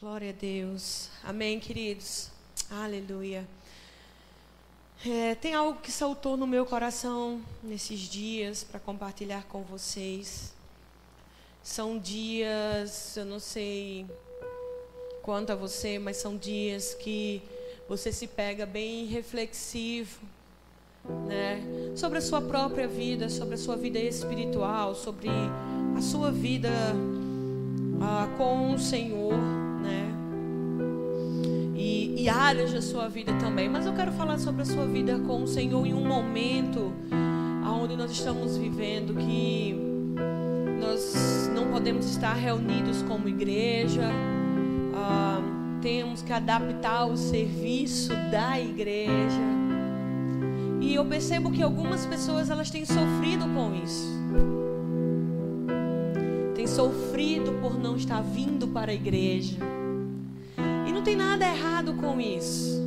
Glória a Deus. Amém, queridos. Aleluia. É, tem algo que saltou no meu coração nesses dias para compartilhar com vocês. São dias, eu não sei quanto a você, mas são dias que você se pega bem reflexivo, né? Sobre a sua própria vida, sobre a sua vida espiritual, sobre a sua vida ah, com o Senhor? E, áreas da sua vida também. Mas eu quero falar sobre a sua vida com o Senhor em um momento onde nós estamos vivendo que nós não podemos estar reunidos como igreja. Ah, temos que adaptar o serviço da igreja. E eu percebo que algumas pessoas elas têm sofrido com isso. Têm sofrido por não estar vindo para a igreja. Não tem nada errado com isso.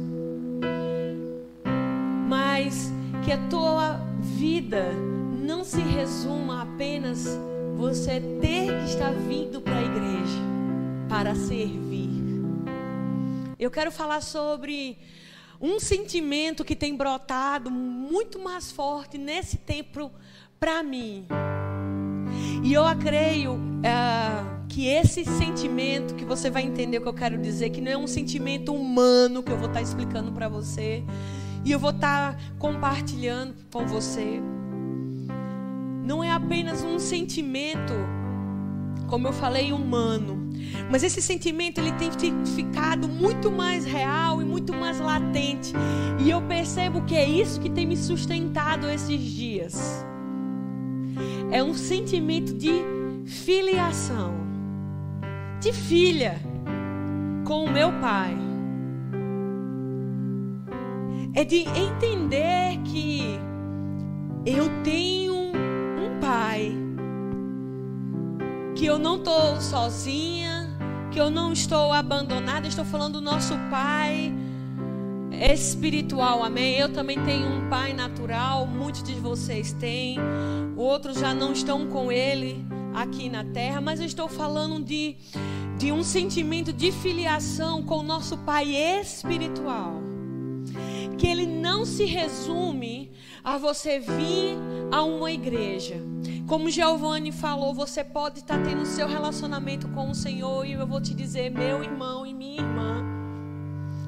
Mas que a tua vida não se resuma apenas você ter que estar vindo para a igreja para servir. Eu quero falar sobre um sentimento que tem brotado muito mais forte nesse tempo para mim. E eu creio uh, que esse sentimento, que você vai entender o que eu quero dizer, que não é um sentimento humano que eu vou estar tá explicando para você, e eu vou estar tá compartilhando com você. Não é apenas um sentimento, como eu falei, humano mas esse sentimento ele tem ficado muito mais real e muito mais latente. E eu percebo que é isso que tem me sustentado esses dias. É um sentimento de filiação, de filha com o meu pai. É de entender que eu tenho um pai, que eu não estou sozinha, que eu não estou abandonada, estou falando do nosso Pai espiritual, amém? Eu também tenho um Pai natural, muitos de vocês têm, outros já não estão com Ele aqui na terra, mas eu estou falando de, de um sentimento de filiação com o nosso Pai espiritual. Que ele não se resume a você vir a uma igreja como Giovanni falou, você pode estar tendo seu relacionamento com o Senhor e eu vou te dizer, meu irmão e minha irmã,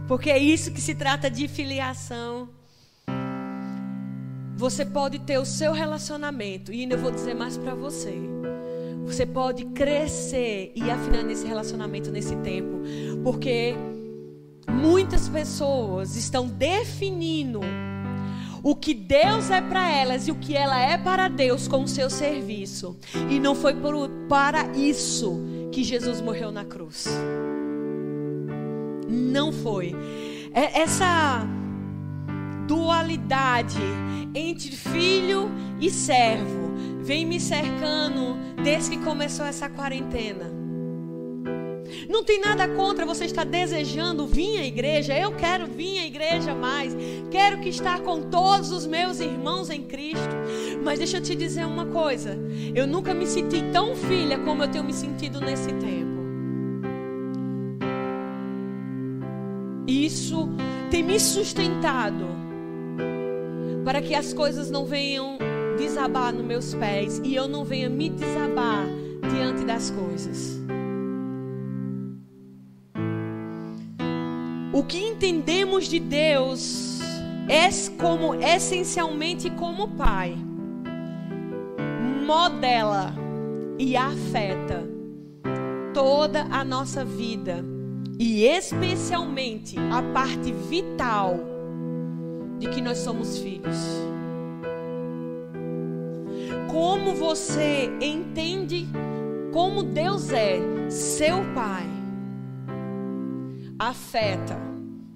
porque é isso que se trata de filiação. Você pode ter o seu relacionamento e ainda vou dizer mais para você. Você pode crescer e afinar nesse relacionamento nesse tempo, porque muitas pessoas estão definindo o que Deus é para elas e o que ela é para Deus com o seu serviço. E não foi por, para isso que Jesus morreu na cruz. Não foi. É essa dualidade entre filho e servo vem me cercando desde que começou essa quarentena. Não tem nada contra você estar desejando vir à igreja. Eu quero vir à igreja mais. Quero que estar com todos os meus irmãos em Cristo. Mas deixa eu te dizer uma coisa. Eu nunca me senti tão filha como eu tenho me sentido nesse tempo. Isso tem me sustentado para que as coisas não venham desabar nos meus pés e eu não venha me desabar diante das coisas. O que entendemos de Deus é como essencialmente como Pai. Modela e afeta toda a nossa vida e especialmente a parte vital de que nós somos filhos. Como você entende como Deus é seu Pai afeta,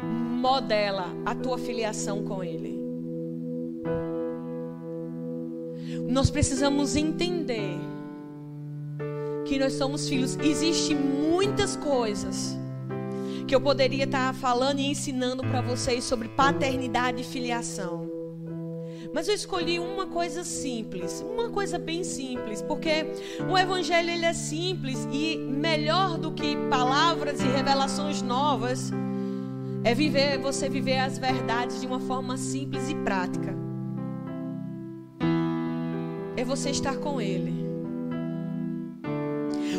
modela a tua filiação com Ele. Nós precisamos entender que nós somos filhos. Existem muitas coisas que eu poderia estar falando e ensinando para vocês sobre paternidade e filiação. Mas eu escolhi uma coisa simples, uma coisa bem simples, porque o evangelho ele é simples e melhor do que palavras e revelações novas é viver, você viver as verdades de uma forma simples e prática. É você estar com ele.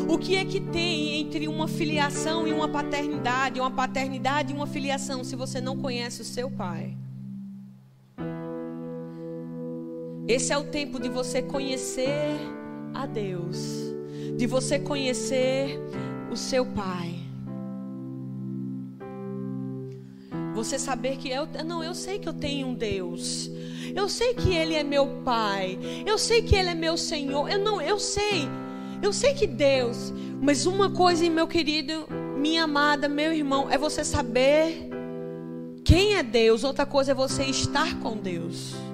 O que é que tem entre uma filiação e uma paternidade, uma paternidade e uma filiação, se você não conhece o seu pai? Esse é o tempo de você conhecer a Deus, de você conhecer o seu Pai. Você saber que eu não, eu sei que eu tenho um Deus. Eu sei que ele é meu pai. Eu sei que ele é meu Senhor. Eu não, eu sei. Eu sei que Deus, mas uma coisa, meu querido, minha amada, meu irmão, é você saber quem é Deus. Outra coisa é você estar com Deus.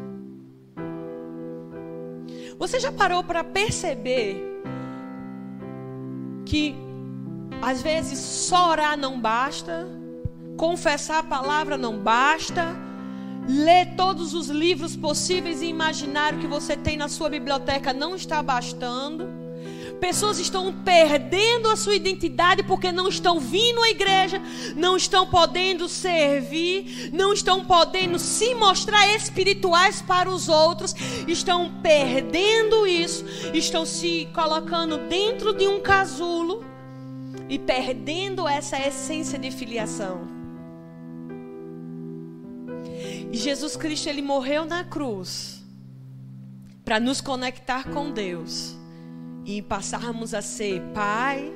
Você já parou para perceber que às vezes só orar não basta, confessar a palavra não basta, ler todos os livros possíveis e imaginários que você tem na sua biblioteca não está bastando? Pessoas estão perdendo a sua identidade porque não estão vindo à igreja, não estão podendo servir, não estão podendo se mostrar espirituais para os outros, estão perdendo isso, estão se colocando dentro de um casulo e perdendo essa essência de filiação. E Jesus Cristo ele morreu na cruz para nos conectar com Deus e passarmos a ser pai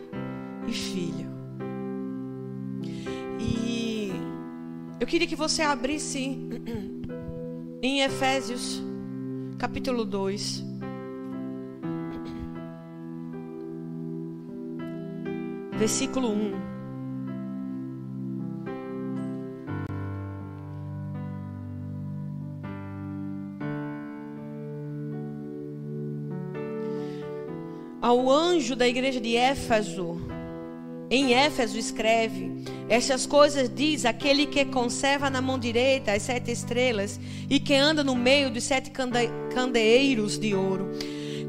e filho. E eu queria que você abrisse em Efésios, capítulo 2. Versículo 1. Ao anjo da igreja de Éfeso, em Éfeso escreve: Estas coisas diz aquele que conserva na mão direita as sete estrelas e que anda no meio dos sete candeeiros de ouro.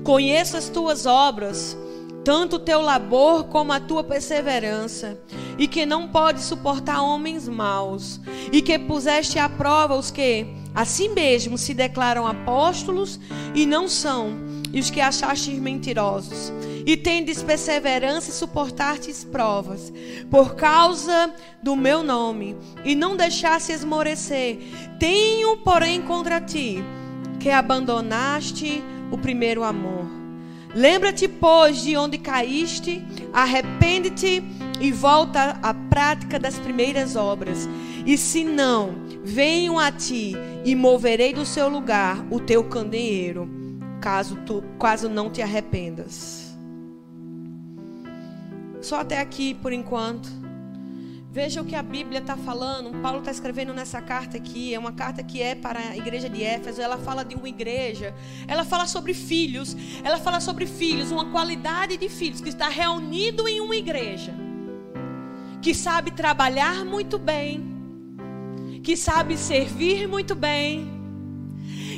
Conheço as tuas obras, tanto o teu labor como a tua perseverança, e que não pode suportar homens maus, e que puseste à prova os que a si mesmos se declaram apóstolos e não são e os que achastes mentirosos. E tendes perseverança e suportastes provas, por causa do meu nome, e não deixaste esmorecer. Tenho, porém, contra ti, que abandonaste o primeiro amor. Lembra-te, pois, de onde caíste, arrepende-te e volta à prática das primeiras obras. E se não, venho a ti e moverei do seu lugar o teu candeeiro caso tu quase não te arrependas. Só até aqui por enquanto. Veja o que a Bíblia está falando. Paulo está escrevendo nessa carta aqui. É uma carta que é para a igreja de Éfeso. Ela fala de uma igreja. Ela fala sobre filhos. Ela fala sobre filhos, uma qualidade de filhos que está reunido em uma igreja. Que sabe trabalhar muito bem. Que sabe servir muito bem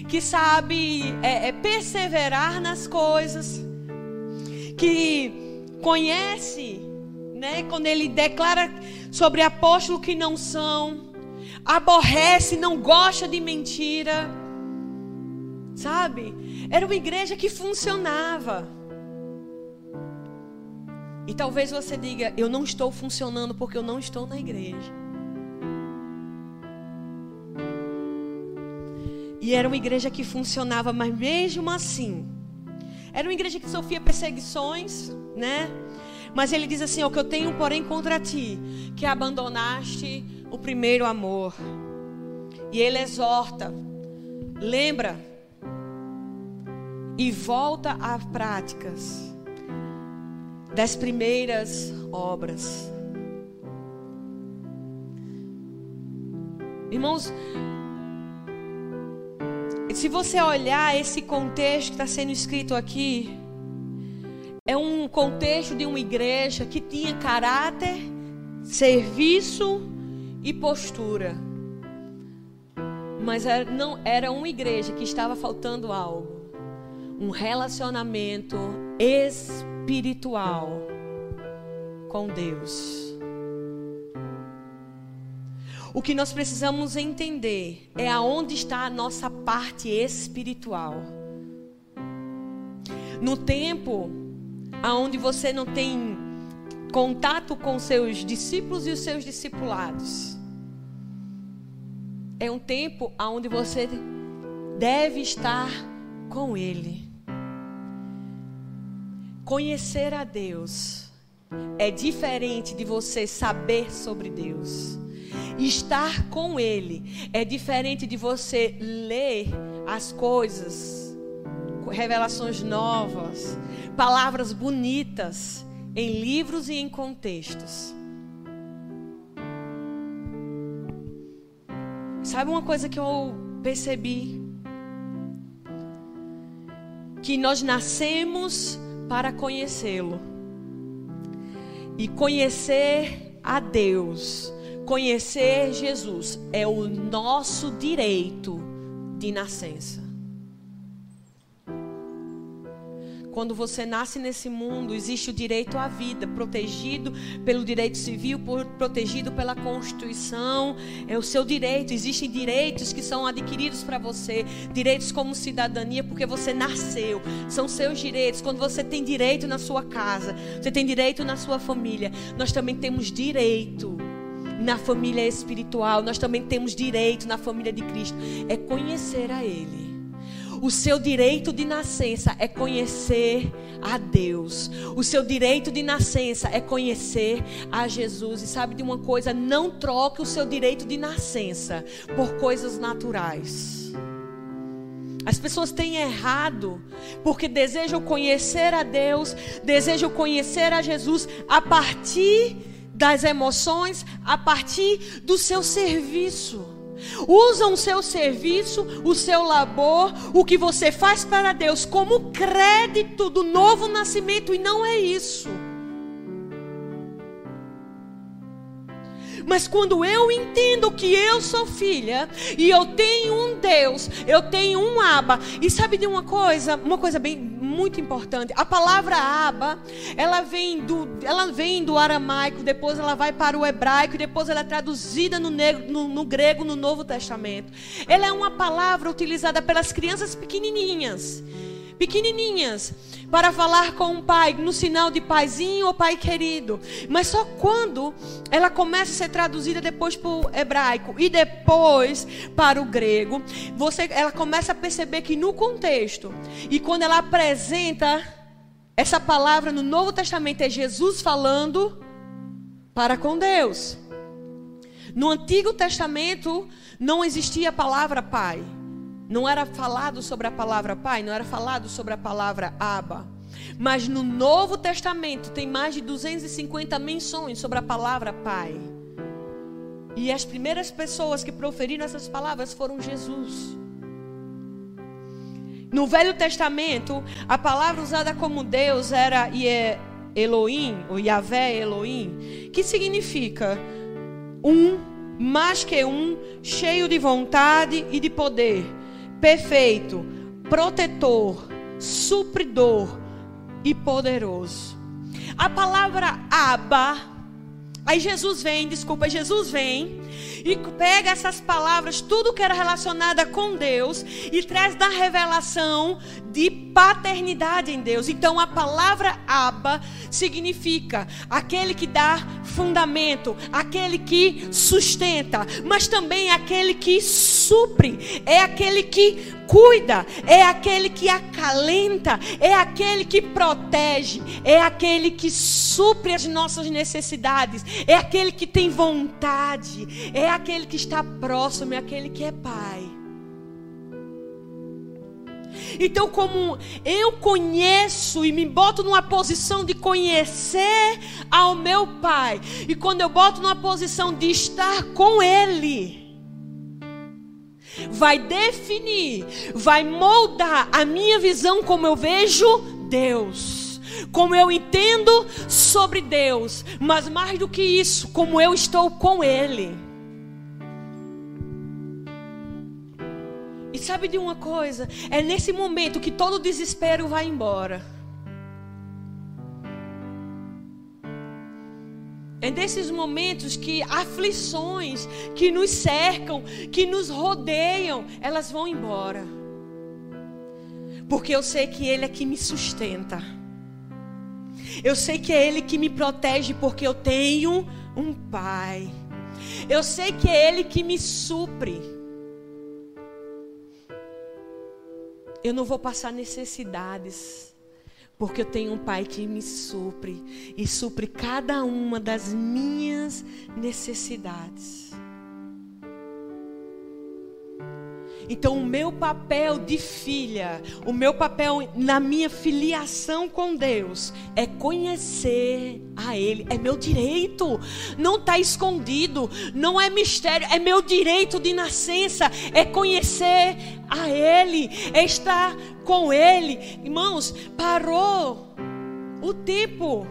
que sabe é, é, perseverar nas coisas, que conhece, né, quando ele declara sobre apóstolo que não são, aborrece, não gosta de mentira, sabe? Era uma igreja que funcionava. E talvez você diga: Eu não estou funcionando porque eu não estou na igreja. E era uma igreja que funcionava, mas mesmo assim, era uma igreja que sofria perseguições, né? Mas ele diz assim: O que eu tenho, porém, contra ti, que abandonaste o primeiro amor. E ele exorta, lembra e volta às práticas das primeiras obras. Irmãos, se você olhar esse contexto que está sendo escrito aqui, é um contexto de uma igreja que tinha caráter, serviço e postura. Mas era, não, era uma igreja que estava faltando algo. Um relacionamento espiritual com Deus. O que nós precisamos entender é aonde está a nossa parte espiritual. No tempo aonde você não tem contato com seus discípulos e os seus discipulados. É um tempo onde você deve estar com Ele. Conhecer a Deus é diferente de você saber sobre Deus. Estar com Ele é diferente de você ler as coisas, revelações novas, palavras bonitas em livros e em contextos. Sabe uma coisa que eu percebi? Que nós nascemos para conhecê-lo. E conhecer a Deus, conhecer Jesus, é o nosso direito de nascença. Quando você nasce nesse mundo, existe o direito à vida, protegido pelo direito civil, protegido pela Constituição. É o seu direito. Existem direitos que são adquiridos para você, direitos como cidadania, porque você nasceu. São seus direitos. Quando você tem direito na sua casa, você tem direito na sua família. Nós também temos direito na família espiritual. Nós também temos direito na família de Cristo. É conhecer a Ele. O seu direito de nascença é conhecer a Deus. O seu direito de nascença é conhecer a Jesus. E sabe de uma coisa? Não troque o seu direito de nascença por coisas naturais. As pessoas têm errado porque desejam conhecer a Deus, desejam conhecer a Jesus a partir das emoções, a partir do seu serviço. Usam o seu serviço, o seu labor, o que você faz para Deus como crédito do novo nascimento e não é isso. Mas quando eu entendo que eu sou filha e eu tenho um Deus, eu tenho um Aba, e sabe de uma coisa, uma coisa bem muito importante. A palavra Aba, ela vem do, ela vem do aramaico, depois ela vai para o hebraico, depois ela é traduzida no, negro, no, no grego no Novo Testamento. Ela é uma palavra utilizada pelas crianças pequenininhas pequenininhas, para falar com o pai, no sinal de paizinho ou pai querido. Mas só quando ela começa a ser traduzida depois para o hebraico e depois para o grego, você, ela começa a perceber que no contexto, e quando ela apresenta essa palavra no Novo Testamento, é Jesus falando para com Deus. No Antigo Testamento não existia a palavra pai. Não era falado sobre a palavra pai, não era falado sobre a palavra aba. Mas no Novo Testamento tem mais de 250 menções sobre a palavra pai. E as primeiras pessoas que proferiram essas palavras foram Jesus. No Velho Testamento, a palavra usada como Deus era Elohim, ou Yahvé Elohim, que significa um, mais que um, cheio de vontade e de poder perfeito, protetor, supridor e poderoso. A palavra aba, aí Jesus vem, desculpa, Jesus vem e pega essas palavras, tudo que era relacionado com Deus, e traz da revelação de paternidade em Deus. Então a palavra Abba significa aquele que dá fundamento, aquele que sustenta, mas também aquele que supre, é aquele que cuida, é aquele que acalenta, é aquele que protege, é aquele que supre as nossas necessidades, é aquele que tem vontade, é aquele que está próximo, é aquele que é pai. Então, como eu conheço e me boto numa posição de conhecer ao meu Pai, e quando eu boto numa posição de estar com Ele, vai definir, vai moldar a minha visão como eu vejo Deus, como eu entendo sobre Deus, mas mais do que isso, como eu estou com Ele. Sabe de uma coisa? É nesse momento que todo desespero vai embora. É nesses momentos que aflições que nos cercam, que nos rodeiam, elas vão embora. Porque eu sei que Ele é que me sustenta. Eu sei que é Ele que me protege, porque eu tenho um Pai. Eu sei que é Ele que me supre. Eu não vou passar necessidades porque eu tenho um Pai que me supre e supre cada uma das minhas necessidades. Então, o meu papel de filha, o meu papel na minha filiação com Deus, é conhecer a Ele. É meu direito, não está escondido, não é mistério, é meu direito de nascença, é conhecer a Ele, é estar com Ele. Irmãos, parou o tempo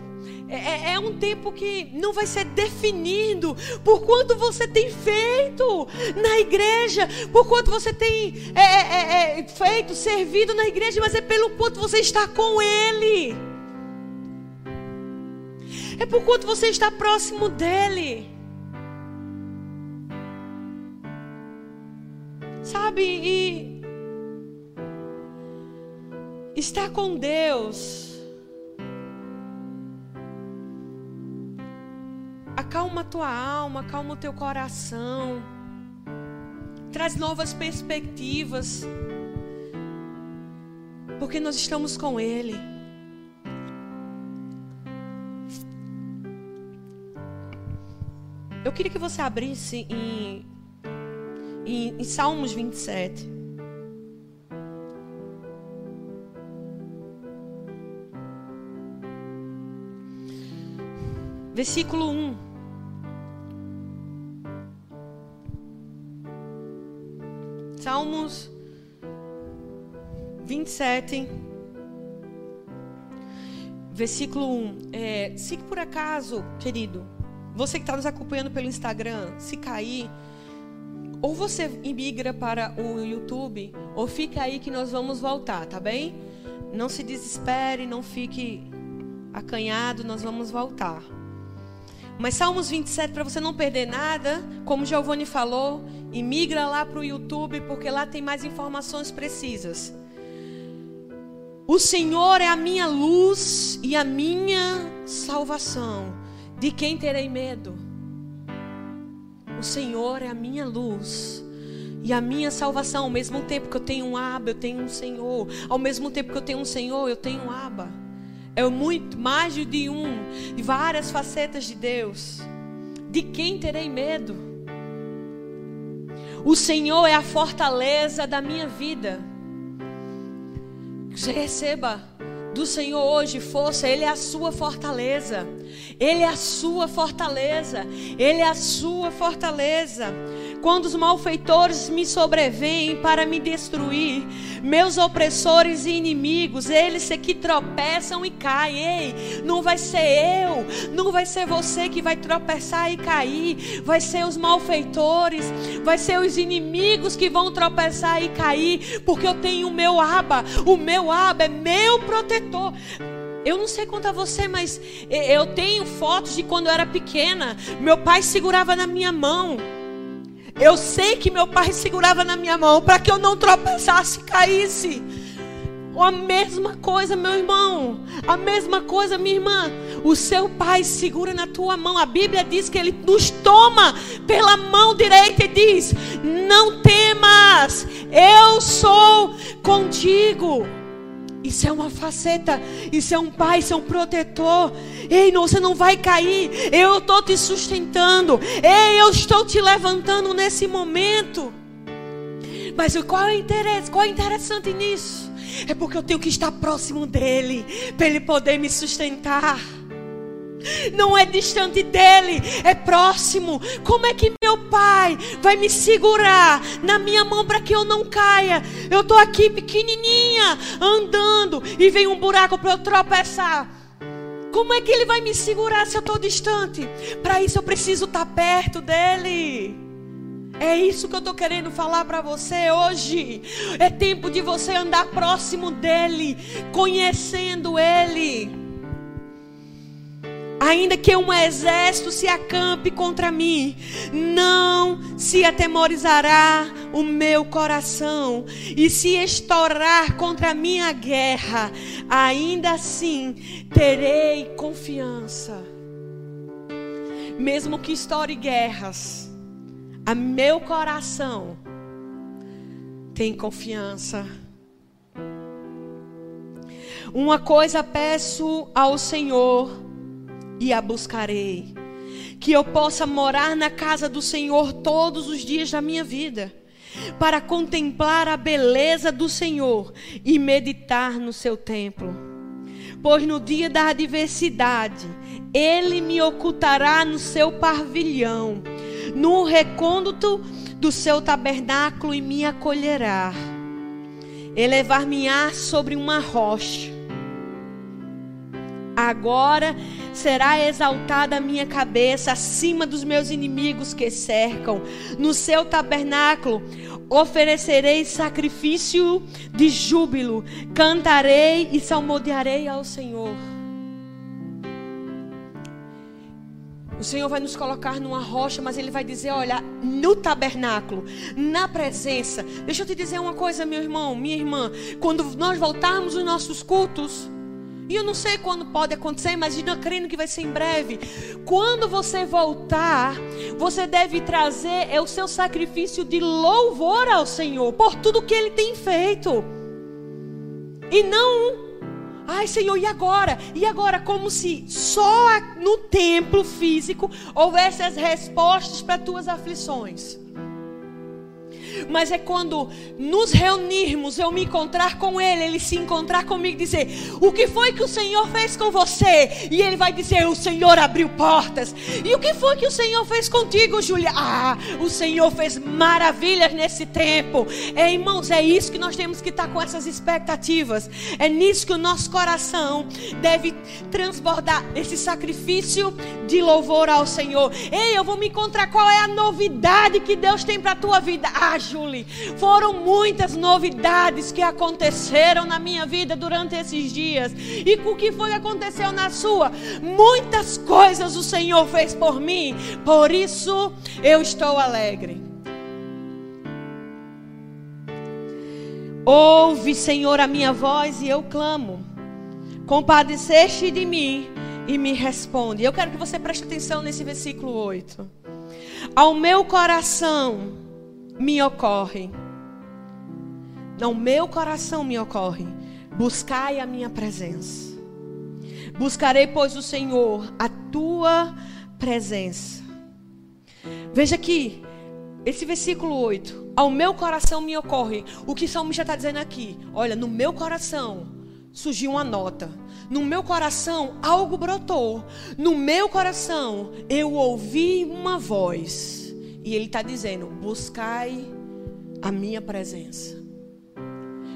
é, é, é, um tempo que não vai ser definido por quanto você tem feito na igreja, por quanto você tem é, é, é, feito, servido na igreja, mas é pelo quanto você está com Ele. É por quanto você está próximo dEle. Sabe? E estar com Deus acalma a tua alma, acalma o teu coração, traz novas perspectivas, porque nós estamos com Ele. Eu queria que você abrisse em, em, em Salmos 27. Versículo 1. Salmos 27, versículo 1. É, se por acaso, querido, você que está nos acompanhando pelo Instagram, se cair, ou você migra para o YouTube, ou fica aí que nós vamos voltar, tá bem? Não se desespere, não fique acanhado, nós vamos voltar. Mas Salmos 27, para você não perder nada, como Giovanni falou, e migra lá para o YouTube, porque lá tem mais informações precisas. O Senhor é a minha luz e a minha salvação. De quem terei medo? O Senhor é a minha luz e a minha salvação. Ao mesmo tempo que eu tenho um Aba, eu tenho um Senhor. Ao mesmo tempo que eu tenho um Senhor, eu tenho um Aba. É muito mais de um, de várias facetas de Deus. De quem terei medo? O Senhor é a fortaleza da minha vida. Você receba do Senhor hoje força, Ele é a sua fortaleza. Ele é a sua fortaleza. Ele é a sua fortaleza. Quando os malfeitores me sobrevêm para me destruir, meus opressores e inimigos, eles que tropeçam e caem. Ei, não vai ser eu, não vai ser você que vai tropeçar e cair, vai ser os malfeitores, vai ser os inimigos que vão tropeçar e cair, porque eu tenho o meu aba, o meu aba é meu protetor. Eu não sei quanto a você, mas eu tenho fotos de quando eu era pequena. Meu pai segurava na minha mão. Eu sei que meu pai segurava na minha mão para que eu não tropeçasse e caísse. A mesma coisa, meu irmão. A mesma coisa, minha irmã. O seu pai segura na tua mão. A Bíblia diz que ele nos toma pela mão direita e diz: Não temas, eu sou contigo. Isso é uma faceta, isso é um pai, isso é um protetor. Ei, não, você não vai cair. Eu estou te sustentando. Ei, eu estou te levantando nesse momento. Mas qual é o interesse? Qual é interessante nisso? É porque eu tenho que estar próximo dele, para ele poder me sustentar não é distante dele, é próximo. Como é que meu pai vai me segurar na minha mão para que eu não caia? Eu estou aqui pequenininha, andando, e vem um buraco para eu tropeçar. Como é que ele vai me segurar se eu estou distante? Para isso eu preciso estar tá perto dele. É isso que eu estou querendo falar para você hoje. É tempo de você andar próximo dEle, conhecendo Ele. Ainda que um exército se acampe contra mim, não se atemorizará o meu coração, e se estourar contra a minha guerra, ainda assim terei confiança. Mesmo que estoure guerras, a meu coração tem confiança. Uma coisa peço ao Senhor e a buscarei. Que eu possa morar na casa do Senhor todos os dias da minha vida, para contemplar a beleza do Senhor e meditar no seu templo. Pois no dia da adversidade, ele me ocultará no seu pavilhão, no recôndito do seu tabernáculo e me acolherá. Elevar-me-á sobre uma rocha Agora será exaltada a minha cabeça acima dos meus inimigos que cercam. No seu tabernáculo oferecerei sacrifício de júbilo, cantarei e salmodiarei ao Senhor. O Senhor vai nos colocar numa rocha, mas Ele vai dizer: olha, no tabernáculo, na presença. Deixa eu te dizer uma coisa, meu irmão, minha irmã. Quando nós voltarmos os nossos cultos, e eu não sei quando pode acontecer, mas eu crendo que vai ser em breve. Quando você voltar, você deve trazer é o seu sacrifício de louvor ao Senhor por tudo que Ele tem feito. E não, ai Senhor, e agora? E agora? Como se só no templo físico houvesse as respostas para tuas aflições mas é quando nos reunirmos, eu me encontrar com Ele, Ele se encontrar comigo e dizer: O que foi que o Senhor fez com você? E Ele vai dizer: O Senhor abriu portas. E o que foi que o Senhor fez contigo, Júlia? Ah, o Senhor fez maravilhas nesse tempo. É, irmãos, é isso que nós temos que estar com essas expectativas. É nisso que o nosso coração deve transbordar esse sacrifício de louvor ao Senhor. Ei, eu vou me encontrar. Qual é a novidade que Deus tem para a tua vida? Ah, Julie, foram muitas novidades que aconteceram na minha vida durante esses dias. E o que foi que aconteceu na sua? Muitas coisas o Senhor fez por mim, por isso eu estou alegre. Ouve, Senhor, a minha voz e eu clamo. Compadeceste de mim e me responde. Eu quero que você preste atenção nesse versículo 8. Ao meu coração me ocorre. Não, meu coração me ocorre. Buscai a minha presença. Buscarei, pois, o Senhor, a tua presença. Veja aqui, esse versículo 8. Ao meu coração me ocorre. O que o salmista está dizendo aqui? Olha, no meu coração surgiu uma nota. No meu coração algo brotou. No meu coração eu ouvi uma voz. E ele está dizendo: buscai a minha presença.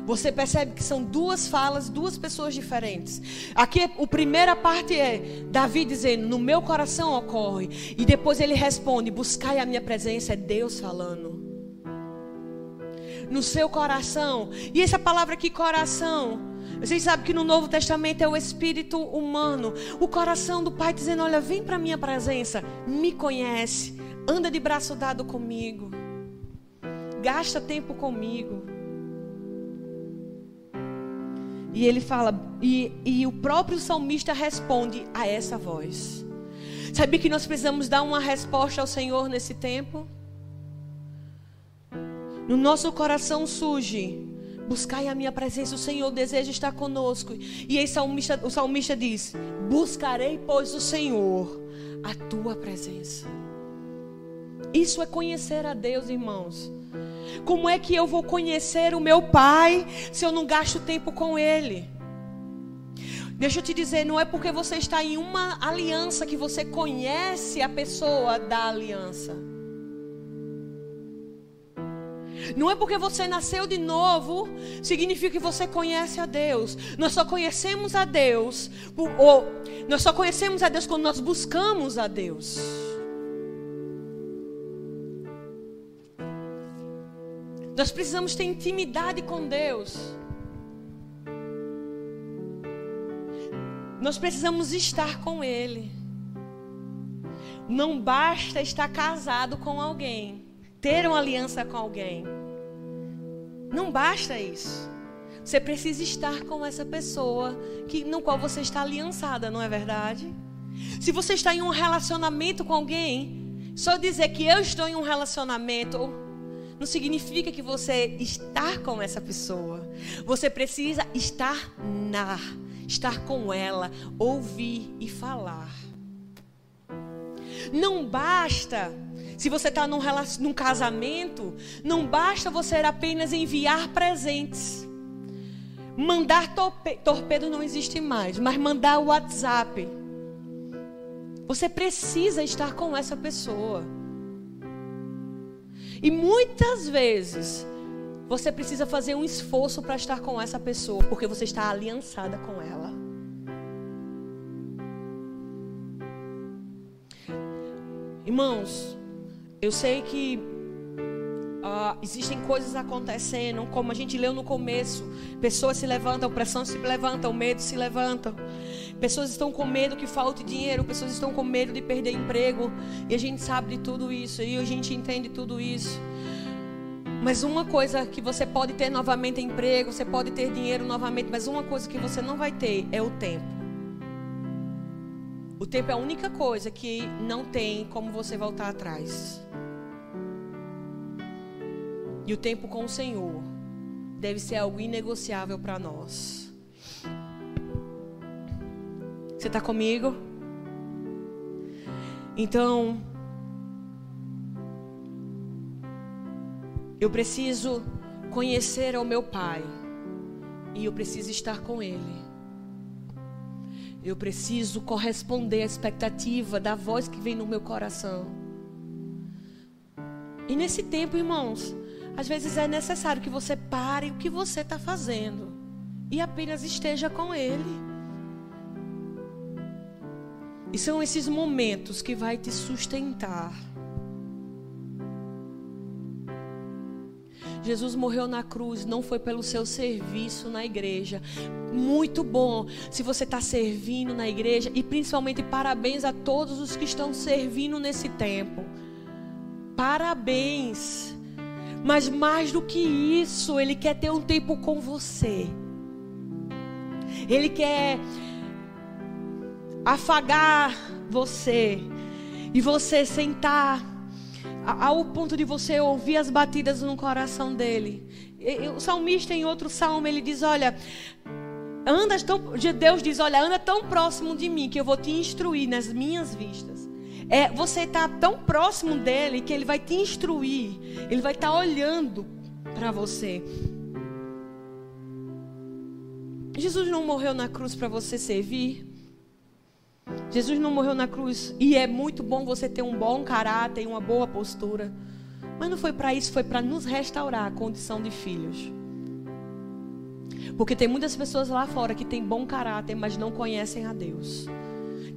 Você percebe que são duas falas, duas pessoas diferentes. Aqui, a primeira parte é Davi dizendo: No meu coração ocorre. E depois ele responde: Buscai a minha presença. É Deus falando. No seu coração. E essa palavra aqui, coração. Vocês sabem que no Novo Testamento é o espírito humano. O coração do Pai dizendo: Olha, vem para a minha presença. Me conhece anda de braço dado comigo, gasta tempo comigo. E ele fala, e, e o próprio salmista responde a essa voz. Sabe que nós precisamos dar uma resposta ao Senhor nesse tempo? No nosso coração surge, buscai a minha presença, o Senhor deseja estar conosco. E aí salmista, o salmista diz: Buscarei, pois, o Senhor, a tua presença. Isso é conhecer a Deus, irmãos. Como é que eu vou conhecer o meu Pai se eu não gasto tempo com Ele? Deixa eu te dizer, não é porque você está em uma aliança que você conhece a pessoa da aliança. Não é porque você nasceu de novo, significa que você conhece a Deus. Nós só conhecemos a Deus, ou nós só conhecemos a Deus quando nós buscamos a Deus. Nós precisamos ter intimidade com Deus. Nós precisamos estar com Ele. Não basta estar casado com alguém, ter uma aliança com alguém. Não basta isso. Você precisa estar com essa pessoa que, no qual você está aliançada, não é verdade? Se você está em um relacionamento com alguém, só dizer que eu estou em um relacionamento não significa que você está com essa pessoa. Você precisa estar na, estar com ela, ouvir e falar. Não basta, se você está num, num casamento, não basta você apenas enviar presentes. Mandar torpe, torpedo não existe mais, mas mandar WhatsApp. Você precisa estar com essa pessoa. E muitas vezes você precisa fazer um esforço para estar com essa pessoa, porque você está aliançada com ela. Irmãos, eu sei que uh, existem coisas acontecendo, como a gente leu no começo: pessoas se levantam, pressão se levanta, o medo se levanta. Pessoas estão com medo que falte dinheiro, pessoas estão com medo de perder emprego, e a gente sabe de tudo isso, e a gente entende tudo isso. Mas uma coisa que você pode ter novamente emprego, você pode ter dinheiro novamente, mas uma coisa que você não vai ter é o tempo. O tempo é a única coisa que não tem como você voltar atrás. E o tempo com o Senhor deve ser algo inegociável para nós. Você está comigo? Então, eu preciso conhecer ao meu Pai e eu preciso estar com Ele. Eu preciso corresponder à expectativa da voz que vem no meu coração. E nesse tempo, irmãos, às vezes é necessário que você pare o que você está fazendo e apenas esteja com Ele. E são esses momentos que vai te sustentar. Jesus morreu na cruz, não foi pelo seu serviço na igreja. Muito bom se você está servindo na igreja e principalmente parabéns a todos os que estão servindo nesse tempo. Parabéns. Mas mais do que isso, Ele quer ter um tempo com você. Ele quer afagar você e você sentar ao ponto de você ouvir as batidas no coração dele. O salmista, em outro salmo, ele diz: Olha, anda tão, Deus diz: Olha, anda tão próximo de mim que eu vou te instruir nas minhas vistas. É, você está tão próximo dele que ele vai te instruir, ele vai estar tá olhando para você. Jesus não morreu na cruz para você servir. Jesus não morreu na cruz e é muito bom você ter um bom caráter e uma boa postura. Mas não foi para isso, foi para nos restaurar a condição de filhos. Porque tem muitas pessoas lá fora que têm bom caráter, mas não conhecem a Deus.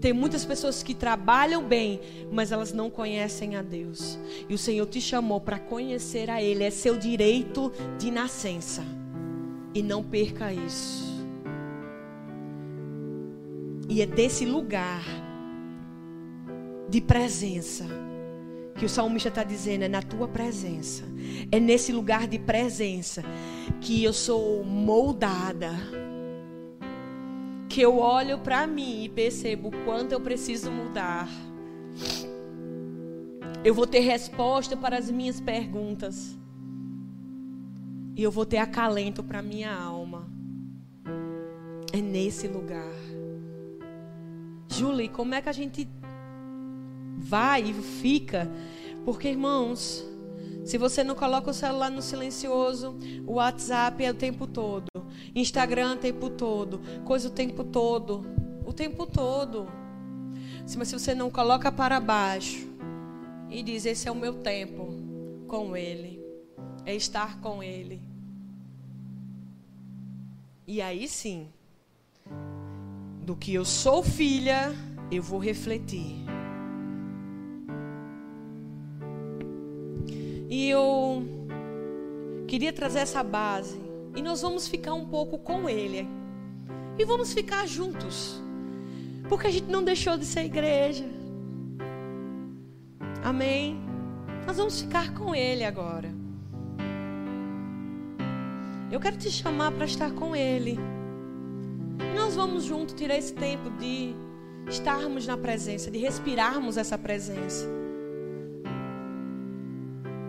Tem muitas pessoas que trabalham bem, mas elas não conhecem a Deus. E o Senhor te chamou para conhecer a Ele, é seu direito de nascença. E não perca isso. E é desse lugar de presença que o salmista está dizendo: é na tua presença. É nesse lugar de presença que eu sou moldada. Que eu olho para mim e percebo o quanto eu preciso mudar. Eu vou ter resposta para as minhas perguntas. E eu vou ter acalento para minha alma. É nesse lugar. Julie, como é que a gente vai e fica? Porque, irmãos, se você não coloca o celular no silencioso, o WhatsApp é o tempo todo, Instagram o tempo todo, coisa o tempo todo, o tempo todo. Mas se você não coloca para baixo e diz: Esse é o meu tempo com Ele, é estar com Ele. E aí sim, do que eu sou filha, eu vou refletir. E eu queria trazer essa base. E nós vamos ficar um pouco com Ele. E vamos ficar juntos. Porque a gente não deixou de ser igreja. Amém? Nós vamos ficar com Ele agora. Eu quero te chamar para estar com Ele. Nós vamos juntos tirar esse tempo de estarmos na presença, de respirarmos essa presença.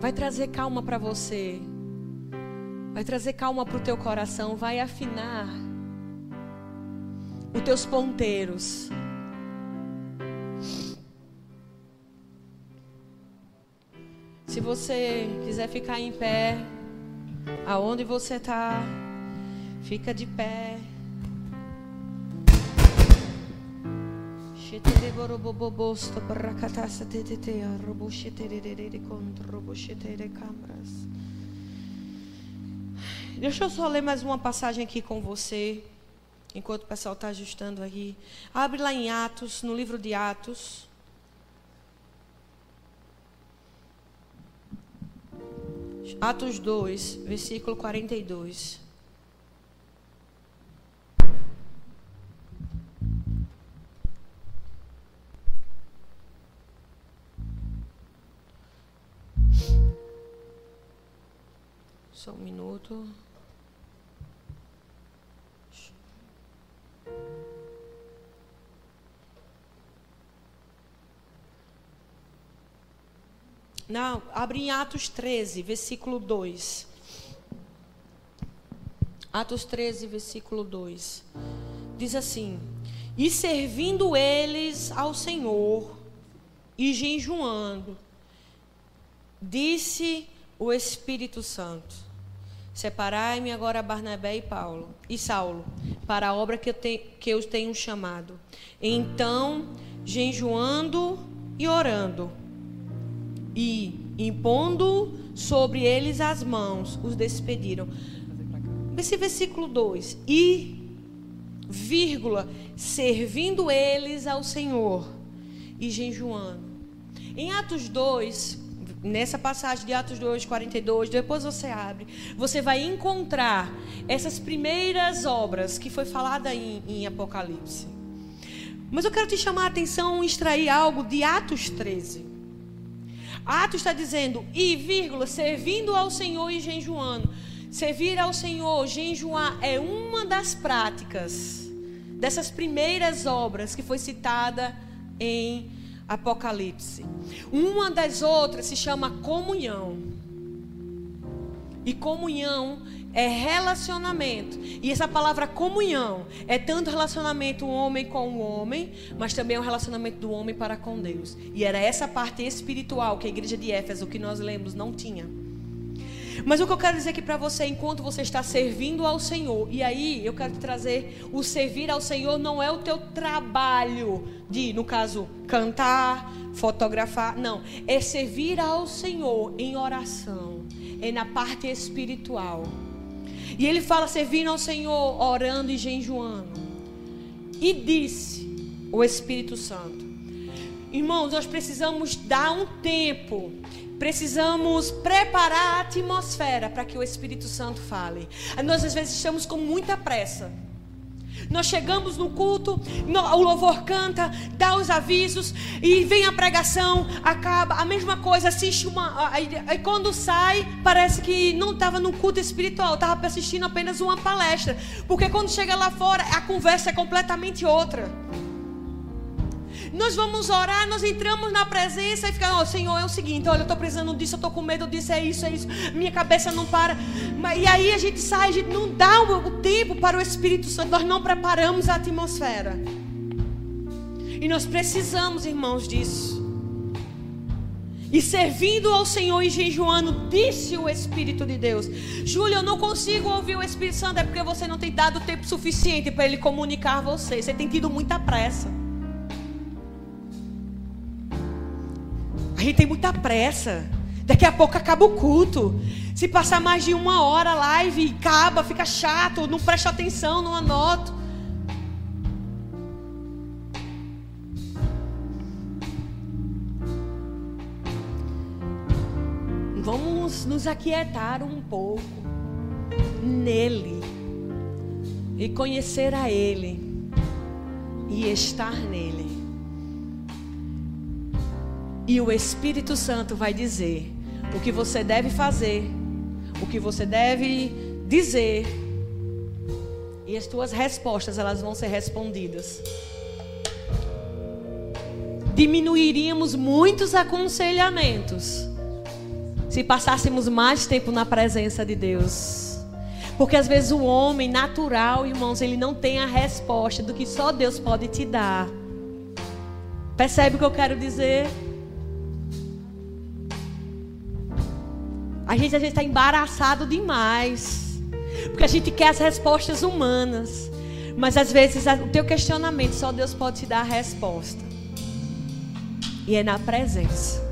Vai trazer calma para você. Vai trazer calma para o teu coração. Vai afinar os teus ponteiros. Se você quiser ficar em pé, aonde você está, fica de pé. Deixa eu só ler mais uma passagem aqui com você, enquanto o pessoal está ajustando aqui. Abre lá em Atos, no livro de Atos. Atos 2, versículo 42. Não, abre em Atos 13, versículo 2. Atos 13, versículo 2. Diz assim: E servindo eles ao Senhor e jejuando, disse o Espírito Santo: Separai-me agora Barnabé e Paulo e Saulo para a obra que eu, te, que eu tenho chamado. Então, jejuando e orando, e impondo sobre eles as mãos, os despediram. Esse versículo 2: E, vírgula, servindo eles ao Senhor e jejuando. Em Atos 2, nessa passagem de Atos 2, 42, depois você abre, você vai encontrar essas primeiras obras que foi falada em, em Apocalipse. Mas eu quero te chamar a atenção, extrair algo de Atos 13. Atos está dizendo, e vírgula, servindo ao Senhor e jejuando. Servir ao Senhor, jejuar, é uma das práticas dessas primeiras obras que foi citada em Apocalipse. Uma das outras se chama comunhão. E comunhão é relacionamento. E essa palavra comunhão é tanto relacionamento homem com o homem, mas também é um relacionamento do homem para com Deus. E era essa parte espiritual que a igreja de Éfeso, que nós lemos, não tinha. Mas o que eu quero dizer aqui para você, enquanto você está servindo ao Senhor, e aí eu quero te trazer: o servir ao Senhor não é o teu trabalho de, no caso, cantar, fotografar, não. É servir ao Senhor em oração, é na parte espiritual. E ele fala servindo ao Senhor, orando e jejuando. E disse o Espírito Santo: Irmãos, nós precisamos dar um tempo precisamos preparar a atmosfera para que o Espírito Santo fale. Nós às vezes estamos com muita pressa. Nós chegamos no culto, o louvor canta, dá os avisos e vem a pregação, acaba a mesma coisa, assiste uma. Aí, quando sai, parece que não estava no culto espiritual, estava assistindo apenas uma palestra. Porque quando chega lá fora, a conversa é completamente outra. Nós vamos orar, nós entramos na presença e ficamos, oh, Senhor, é o seguinte, olha, eu estou precisando disso, eu estou com medo disso, é isso, é isso, minha cabeça não para. E aí a gente sai, a gente não dá o tempo para o Espírito Santo, nós não preparamos a atmosfera. E nós precisamos, irmãos, disso. E servindo ao Senhor e jejuando, disse o Espírito de Deus: Júlia, eu não consigo ouvir o Espírito Santo, é porque você não tem dado tempo suficiente para ele comunicar a você. Você tem tido muita pressa. A gente tem muita pressa. Daqui a pouco acaba o culto. Se passar mais de uma hora a live, acaba, fica chato, não presta atenção, não anoto. vamos nos aquietar um pouco nele e conhecer a Ele e estar nele. E o Espírito Santo vai dizer o que você deve fazer, o que você deve dizer, e as tuas respostas elas vão ser respondidas. Diminuiríamos muitos aconselhamentos se passássemos mais tempo na presença de Deus. Porque às vezes o homem natural, irmãos, ele não tem a resposta do que só Deus pode te dar. Percebe o que eu quero dizer? A gente está embaraçado demais. Porque a gente quer as respostas humanas. Mas às vezes o teu questionamento só Deus pode te dar a resposta. E é na presença.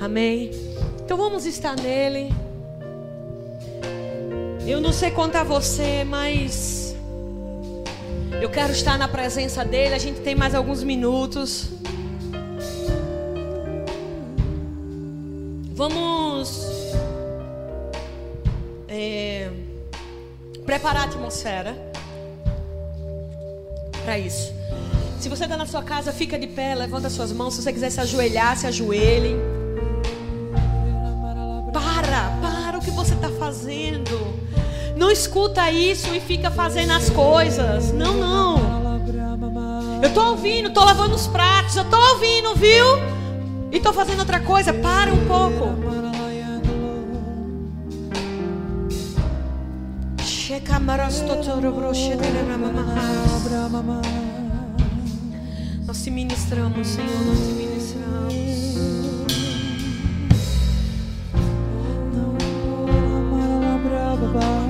Amém? Então vamos estar nele. Eu não sei quanto a você, mas eu quero estar na presença dele. A gente tem mais alguns minutos. Preparar a atmosfera para isso. Se você está na sua casa, fica de pé, levanta suas mãos. Se você quiser se ajoelhar, se ajoelhe. fazendo. Não escuta isso e fica fazendo as coisas. Não, não. Eu tô ouvindo, tô lavando os pratos, eu tô ouvindo, viu? E tô fazendo outra coisa. Para um pouco. Nós te ministramos, Senhor, nós te ministramos. segurança na tua presença.